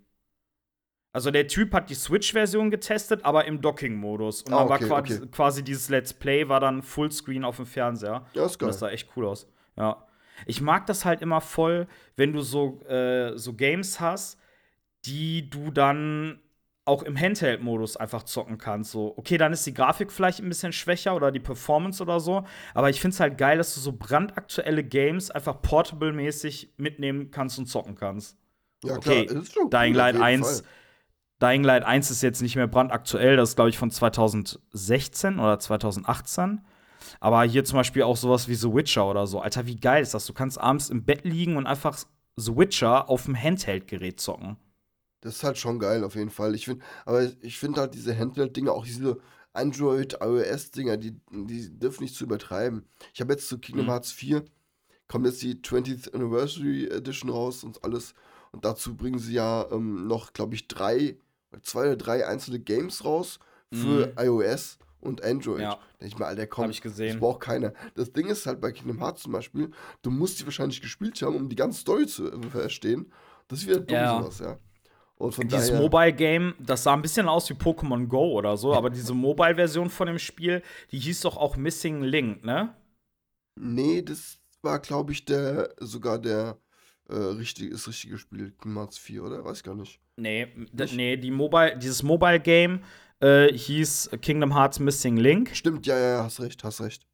A: Also der Typ hat die Switch-Version getestet, aber im Docking-Modus. Und
C: Ah,
A: dann war
C: okay,
A: quasi,
C: okay.
A: quasi dieses Let's Play war dann Fullscreen auf dem Fernseher.
C: Ja, ist
A: Und
C: geil.
A: das sah echt cool aus. Ja. Ich mag das halt immer voll, wenn du so, äh, so Games hast, die du dann auch im Handheld-Modus einfach zocken kannst. So, okay, dann ist die Grafik vielleicht ein bisschen schwächer oder die Performance oder so. Aber ich finde es halt geil, dass du so brandaktuelle Games einfach portable-mäßig mitnehmen kannst und zocken kannst.
C: Ja,
A: okay,
C: ist schon
A: Dying
C: cool,
A: Light
C: jeden
A: 1.
C: Fall.
A: Dying Light 1 ist jetzt nicht mehr brandaktuell, das ist, glaube ich, von 2016 oder 2018. Aber hier zum Beispiel auch sowas wie The Witcher oder so. Alter, wie geil ist das? Du kannst abends im Bett liegen und einfach The Witcher auf dem Handheld-Gerät zocken.
C: Das ist halt schon geil, auf jeden Fall. Ich finde, aber ich finde halt diese Handheld-Dinger, auch diese Android, iOS-Dinger, die, die dürfen nicht zu übertreiben. Ich habe jetzt zu Kingdom
A: Mhm.
C: Hearts 4, kommt jetzt die 20th Anniversary Edition raus und alles. Und dazu bringen sie ja ähm, noch, glaube ich, drei, zwei oder drei einzelne Games raus für
A: Mhm.
C: iOS und Android.
A: Ja.
C: Denke ich mal, Alter, komm,
A: Hab ich gesehen.
C: das braucht keiner. Das Ding ist halt bei Kingdom Hearts zum Beispiel, du musst die wahrscheinlich gespielt haben, um die ganze Story zu äh, verstehen. Das ist wieder dumm
A: Ja.
C: sowas, ja. Und von
A: Dieses Mobile-Game, das sah ein bisschen aus wie Pokémon Go oder so, aber diese Mobile-Version von dem Spiel, die hieß doch auch Missing Link, ne?
C: Nee, das war, glaube ich, der sogar der äh, richtig, das richtige Spiel, Kingdom Hearts 4, oder? Weiß gar nicht.
A: Nee,
C: Nicht?
A: nee die Mobile, dieses Mobile-Game äh, hieß Kingdom Hearts Missing Link.
C: Stimmt, ja, ja, hast recht, hast recht.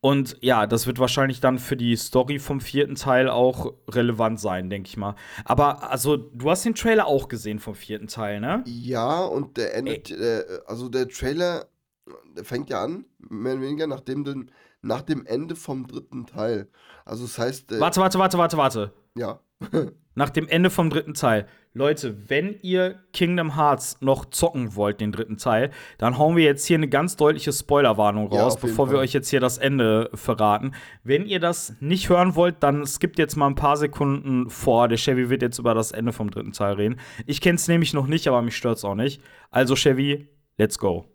A: Und ja, das wird wahrscheinlich dann für die Story vom vierten Teil auch relevant sein, denke ich mal. Aber also, du hast den Trailer auch gesehen vom vierten Teil, ne?
C: Ja, und der endet, äh, also der Trailer, der fängt ja an, mehr oder weniger, nachdem den, nach dem Ende vom dritten Teil. Also das heißt, äh,
A: Warte, warte, warte, warte, warte.
C: ja, (laughs)
A: Nach dem Ende vom dritten Teil. Leute, wenn ihr Kingdom Hearts noch zocken wollt, den dritten Teil, dann hauen wir jetzt hier eine ganz deutliche Spoilerwarnung
C: Ja,
A: raus,
C: jeden
A: bevor wir euch jetzt hier das Ende verraten. Wenn ihr das nicht hören wollt, dann skippt jetzt mal ein paar Sekunden vor. Der Chevy wird jetzt über das Ende vom dritten Teil reden. Ich kenne es nämlich noch nicht, aber mich stört's auch nicht. Also Chevy, let's go.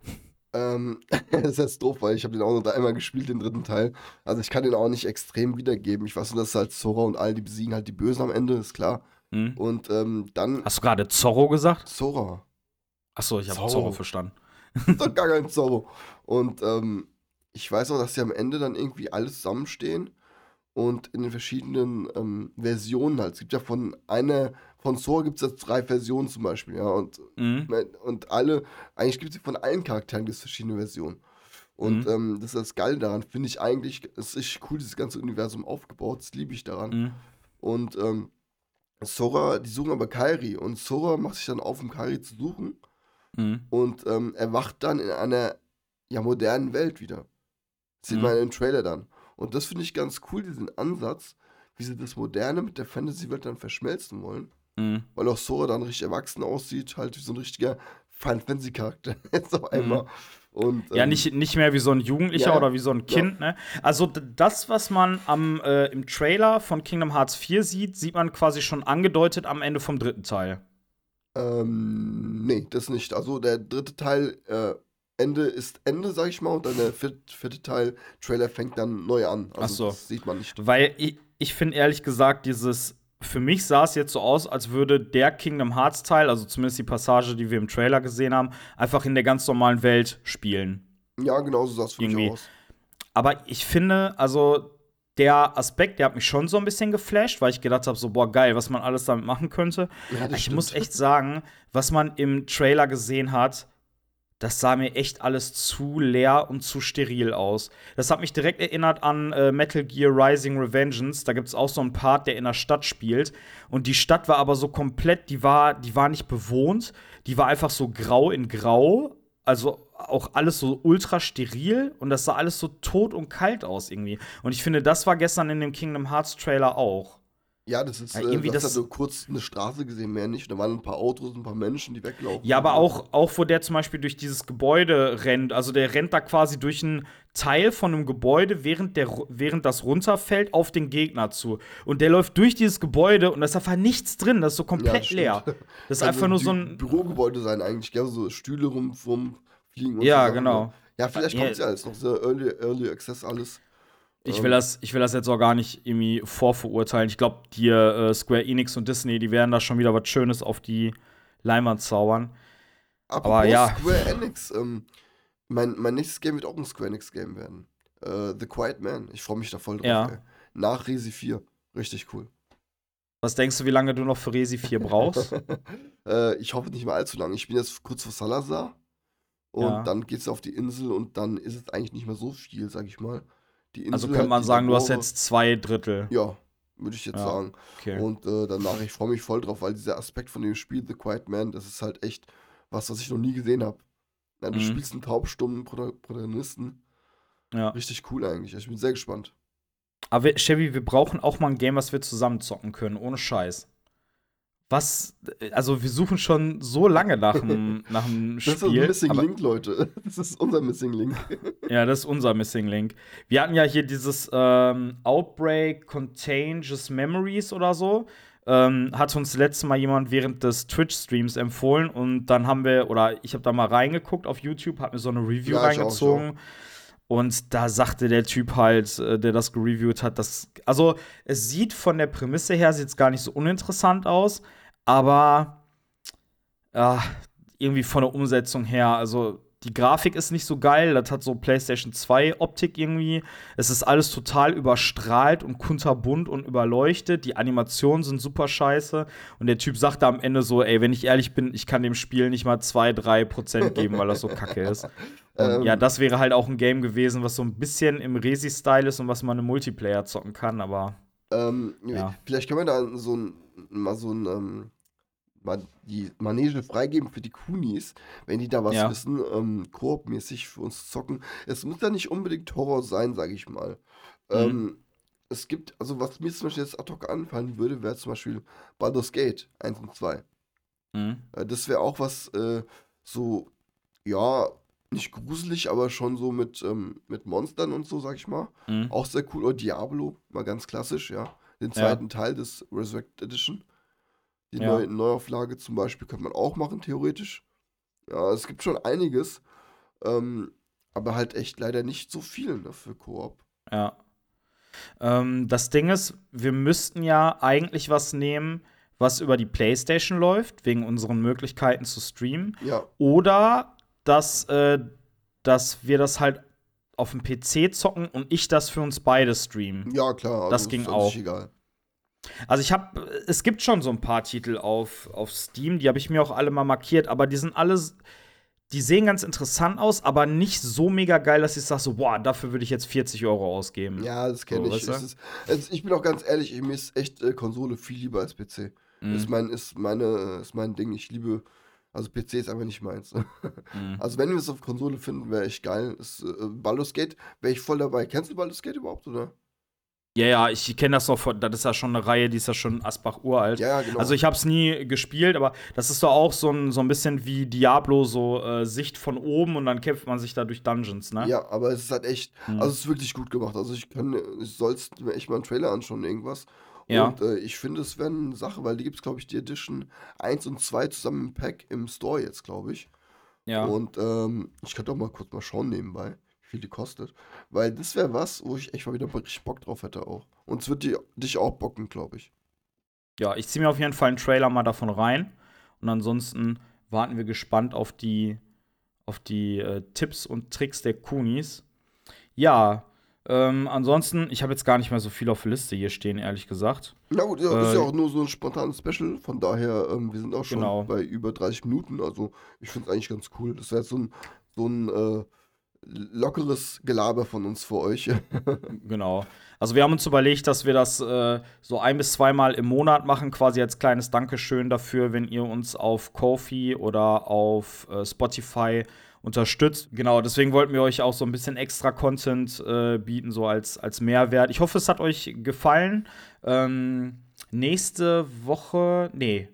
C: Ähm, (laughs) das ist jetzt doof, weil ich habe den auch nur da einmal gespielt, den dritten Teil. Also ich kann den auch nicht extrem wiedergeben. Ich weiß nur, dass halt Sora und all die besiegen halt die Bösen am Ende, ist klar.
A: Hm?
C: Und ähm, dann
A: Hast du gerade Zorro gesagt?
C: Sora.
A: Achso, ich habe
C: Zorro.
A: Zorro verstanden. (laughs)
C: doch (laughs) gar kein Zorro. Und ähm, ich weiß auch, dass sie am Ende dann irgendwie alle zusammenstehen und in den verschiedenen ähm, Versionen halt. Es gibt ja von einer, von Zorro gibt es jetzt drei Versionen zum Beispiel, ja. Und,
A: Mhm.
C: und alle, eigentlich gibt es von allen Charakteren gibt es verschiedene Versionen. Und
A: Mhm.
C: ähm, das ist das Geile daran, finde ich eigentlich, es ist cool, dieses ganze Universum aufgebaut, das liebe ich daran.
A: Mhm.
C: Und ähm, Sora, die suchen aber Kairi und Sora macht sich dann auf, um Kairi zu suchen
A: Mhm.
C: und ähm, erwacht dann in einer ja, modernen Welt wieder. Das sieht
A: Mhm.
C: man im Trailer dann. Und das finde ich ganz cool, diesen Ansatz, wie sie das Moderne mit der Fantasy-Welt dann verschmelzen wollen.
A: Mhm.
C: Weil auch Sora dann richtig erwachsen aussieht, halt wie so ein richtiger Final Fantasy-Charakter (laughs) jetzt auf einmal. Und,
A: Mhm. Ja,
C: ähm,
A: nicht, nicht mehr wie so ein Jugendlicher
C: ja,
A: oder wie so ein Kind, ne? Also das, was man am, äh, im Trailer von Kingdom Hearts 4 sieht, sieht man quasi schon angedeutet am Ende vom dritten Teil.
C: Ähm, nee, das nicht. Also der dritte Teil, äh, Ende ist Ende, sag ich mal, und dann der vierte, vierte Teil, Trailer fängt dann neu an. Also
A: Ach so.
C: das sieht man nicht.
A: Weil ich, ich finde ehrlich gesagt, dieses, für mich sah es jetzt so aus, als würde der Kingdom Hearts Teil, also zumindest die Passage, die wir im Trailer gesehen haben, einfach in der ganz normalen Welt spielen.
C: Ja, genau so sah es für mich
A: Irgendwie.
C: aus.
A: Aber ich finde, also der Aspekt, der hat mich schon so ein bisschen geflasht, weil ich gedacht habe, so, boah, geil, was man alles damit machen könnte.
C: Ja,
A: ich
C: stimmt.
A: muss echt sagen, was man im Trailer gesehen hat, das sah mir echt alles zu leer und zu steril aus. Das hat mich direkt erinnert an äh, Metal Gear Rising Revengeance. Da gibt es auch so einen Part, der in der Stadt spielt. Und die Stadt war aber so komplett, die war, die war nicht bewohnt. Die war einfach so grau in grau. Also auch alles so ultra steril und das sah alles so tot und kalt aus irgendwie. Und ich finde, das war gestern in dem Kingdom Hearts Trailer auch.
C: Ja, das ist,
A: Ja,
C: äh,
A: irgendwie
C: du hast
A: das-
C: ja so kurz eine Straße gesehen, mehr nicht. Da waren ein paar Autos, ein paar Menschen, die weglaufen.
A: Ja, aber auch, auch wo der zum Beispiel durch dieses Gebäude rennt. Also der rennt da quasi durch einen Teil von einem Gebäude, während, der, während das runterfällt, auf den Gegner zu. Und der läuft durch dieses Gebäude und da ist einfach nichts drin. Das ist so komplett
C: stimmt.
A: leer. (laughs) Das ist
C: Kann
A: einfach nur so ein.
C: Bürogebäude sein eigentlich, gell? So Stühle rum, rumfliegen und
A: Ja,
C: so
A: genau.
C: ne? Ja, vielleicht
A: Ja.
C: kommt ja alles noch so Early, Early Access alles.
A: Ich will, das, ich will das jetzt auch gar nicht irgendwie vorverurteilen. Ich glaube, die äh, Square Enix und Disney, die werden da schon wieder was Schönes auf die Leinwand zaubern.
C: Apropos
A: ja.
C: Square Enix, ähm, mein, mein nächstes Game wird auch ein Square Enix Game werden. Äh, The Quiet Man. Ich freue mich da voll drauf.
A: Ja.
C: Ey. Nach Resi 4. Richtig cool.
A: Was denkst du, wie lange du noch für Resi 4 brauchst? (laughs)
C: Äh, ich hoffe nicht mehr allzu lange. Ich bin jetzt kurz vor Salazar. Und
A: Ja.
C: dann geht's auf die Insel und dann ist es eigentlich nicht mehr so viel, sag ich mal.
A: Also könnte man sagen, du hast jetzt zwei Drittel.
C: Ja, würde ich jetzt
A: Ja.
C: sagen.
A: Okay.
C: Und äh, danach, ich freue mich voll drauf, weil dieser Aspekt von dem Spiel, The Quiet Man, das ist halt echt was, was ich noch nie gesehen habe. Ja, du
A: Mhm.
C: spielst einen taubstummen Prota- Protagonisten.
A: Ja.
C: Richtig cool eigentlich. Ich bin sehr gespannt.
A: Aber Chevy, wir brauchen auch mal ein Game, was wir zusammen zocken können, ohne Scheiß. Was, also wir suchen schon so lange nach einem (laughs) nach einem
C: Das ist
A: Spiel.
C: ein Missing
A: aber,
C: Link, Leute. Das ist unser Missing Link. (laughs)
A: Ja, das ist unser Missing Link. Wir hatten ja hier dieses ähm, Outbreak Contagious Memories oder so. Ähm, hat uns letztes Mal jemand während des Twitch-Streams empfohlen und dann haben wir, oder ich habe da mal reingeguckt auf YouTube, hab mir so eine Review
C: Ja,
A: reingezogen. Und da sagte der Typ halt, äh, der das gereviewt hat, dass, also es sieht von der Prämisse her sieht's gar nicht so uninteressant aus, aber ja, irgendwie von der Umsetzung her, also die Grafik ist nicht so geil, das hat so PlayStation 2 Optik irgendwie. Es ist alles total überstrahlt und kunterbunt und überleuchtet. Die Animationen sind super scheiße. Und der Typ sagte am Ende so: Ey, wenn ich ehrlich bin, ich kann dem Spiel nicht mal 2-3% geben, weil das so kacke ist. (laughs)
C: Ähm.
A: ja, das wäre halt auch ein Game gewesen, was so ein bisschen im Resi-Style ist und was man im Multiplayer zocken kann, aber
C: ähm,
A: Ja.
C: Vielleicht können wir da so ein, mal so ein, ähm, mal die Manege freigeben für die Kunis, wenn die da was
A: Ja.
C: wissen, ähm, koop-mäßig für uns zocken. Es muss ja nicht unbedingt Horror sein, sage ich mal.
A: Mhm.
C: Ähm, es gibt, also was mir zum Beispiel jetzt ad hoc anfallen würde, wäre zum Beispiel Baldur's Gate 1 und 2.
A: mhm.
C: Äh, Das wäre auch was, äh, so, ja, nicht gruselig, aber schon so mit, ähm, mit Monstern und so, sag ich mal.
A: Mhm.
C: Auch sehr cool. Oder Diablo, mal ganz klassisch, ja. Den
A: Ja.
C: zweiten Teil des Resurrect Edition. Die
A: Ja.
C: neue Neuauflage zum Beispiel könnte man auch machen, theoretisch. Ja, es gibt schon einiges. Ähm, aber halt echt leider nicht so viel ne, für Koop.
A: Ja. Ähm, das Ding ist, wir müssten ja eigentlich was nehmen, was über die PlayStation läuft, wegen unseren Möglichkeiten zu streamen.
C: Ja,
A: Oder dass, äh, dass wir das halt auf dem PC zocken und ich das für uns beide streamen.
C: ja, klar. also
A: Das ging auch.
C: Egal.
A: Also ich habe, es gibt schon so ein paar Titel auf, auf Steam, die habe ich mir auch alle mal markiert, aber die sind alle, die sehen ganz interessant aus, aber nicht so mega geil, dass ich sage so, boah, dafür würde ich jetzt 40 Euro ausgeben.
C: Ja, das kenne
A: So,
C: ich.
A: weißt du?
C: Es ist, ich bin auch ganz ehrlich, ich, mir ist echt äh, Konsole viel lieber als PC.
A: Mhm.
C: Ist, mein, ist, meine, ist mein Ding. Ich liebe. Also PC ist einfach nicht meins. (laughs)
A: Mhm.
C: Also wenn wir es auf Konsole finden, wäre echt geil. Ist, äh, Baldur's Gate wäre ich voll dabei. Kennst du Baldur's Gate überhaupt, oder?
A: Ja, ja, ich kenne das noch von, das ist ja schon eine Reihe, die ist ja schon Asbach uralt.
C: Ja, genau.
A: Also ich habe es nie gespielt, aber das ist doch auch so ein, so ein bisschen wie Diablo, so äh, Sicht von oben und dann kämpft man sich da durch Dungeons, ne?
C: Ja, aber es ist halt echt,
A: Mhm.
C: also es ist wirklich gut gemacht. Also ich kann, ich sollst mir echt mal einen Trailer anschauen, irgendwas.
A: Ja.
C: Und äh, ich finde, es wäre eine Sache, weil die gibt es, glaube ich, die Edition 1 und 2 zusammen im Pack im Store jetzt, glaube ich.
A: ja.
C: Und ähm, ich kann doch mal kurz mal schauen nebenbei, viel die kostet. Weil das wäre was, wo ich echt mal wieder richtig Bock drauf hätte auch. Und es wird die, dich auch bocken, glaube ich.
A: Ja, ich ziehe mir auf jeden Fall einen Trailer mal davon rein. Und ansonsten warten wir gespannt auf die, auf die äh, Tipps und Tricks der Kunis. Ja, Ähm, ansonsten, ich habe jetzt gar nicht mehr so viel auf der Liste hier stehen, ehrlich gesagt.
C: Na gut, ja, ist
A: Äh,
C: ja auch nur so ein spontanes Special, von daher, ähm, wir sind auch schon
A: Genau.
C: bei über 30 Minuten, also ich finde es eigentlich ganz cool. Das ist jetzt so ein, so ein äh, lockeres Gelaber von uns für euch. (laughs)
A: Genau. Also wir haben uns überlegt, dass wir das äh, so ein bis zweimal im Monat machen, quasi als kleines Dankeschön dafür, wenn ihr uns auf Kofi oder auf äh, Spotify unterstützt. Genau, deswegen wollten wir euch auch so ein bisschen extra Content äh, bieten, so als, als Mehrwert. Ich hoffe, es hat euch gefallen. Ähm, nächste Woche, nee,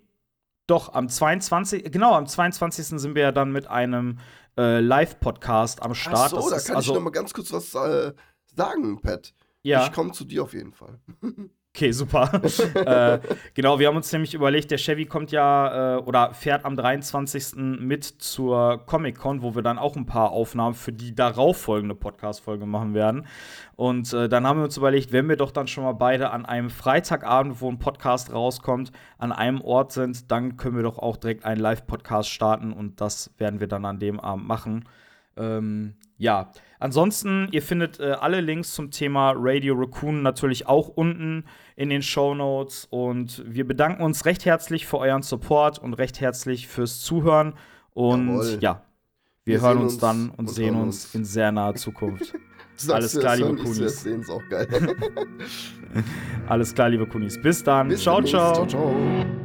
A: doch, am 22. Genau, am 22. sind wir ja dann mit einem äh, Live-Podcast am Start.
C: Ach so,
A: Das
C: da kann ich noch mal ganz kurz was äh, sagen, Pat.
A: ja.
C: Ich komme zu dir auf jeden Fall. (laughs)
A: Okay, super. (laughs) äh, genau, wir haben uns nämlich überlegt, der Chevy kommt ja äh, oder fährt am 23. mit zur Comic-Con, wo wir dann auch ein paar Aufnahmen für die darauffolgende Podcast-Folge machen werden. Und äh, dann haben wir uns überlegt, wenn wir doch dann schon mal beide an einem Freitagabend, wo ein Podcast rauskommt, an einem Ort sind, dann können wir doch auch direkt einen Live-Podcast starten und das werden wir dann an dem Abend machen. Ähm, ja, ansonsten, ihr findet äh, alle Links zum Thema Radio Raccoon natürlich auch unten in den Show Notes. Und wir bedanken uns recht herzlich für euren Support und recht herzlich fürs Zuhören. Und
C: Jawohl.
A: ja, wir,
C: Wir
A: hören uns
C: uns
A: dann und,
C: und
A: sehen uns
C: uns.
A: in sehr naher Zukunft. (laughs) Alles klar, liebe Kunis.
C: sehen es auch geil. (laughs)
A: Alles klar, liebe Kunis. Bis dann.
C: Bis
A: ciao, ciao.
C: ciao, ciao.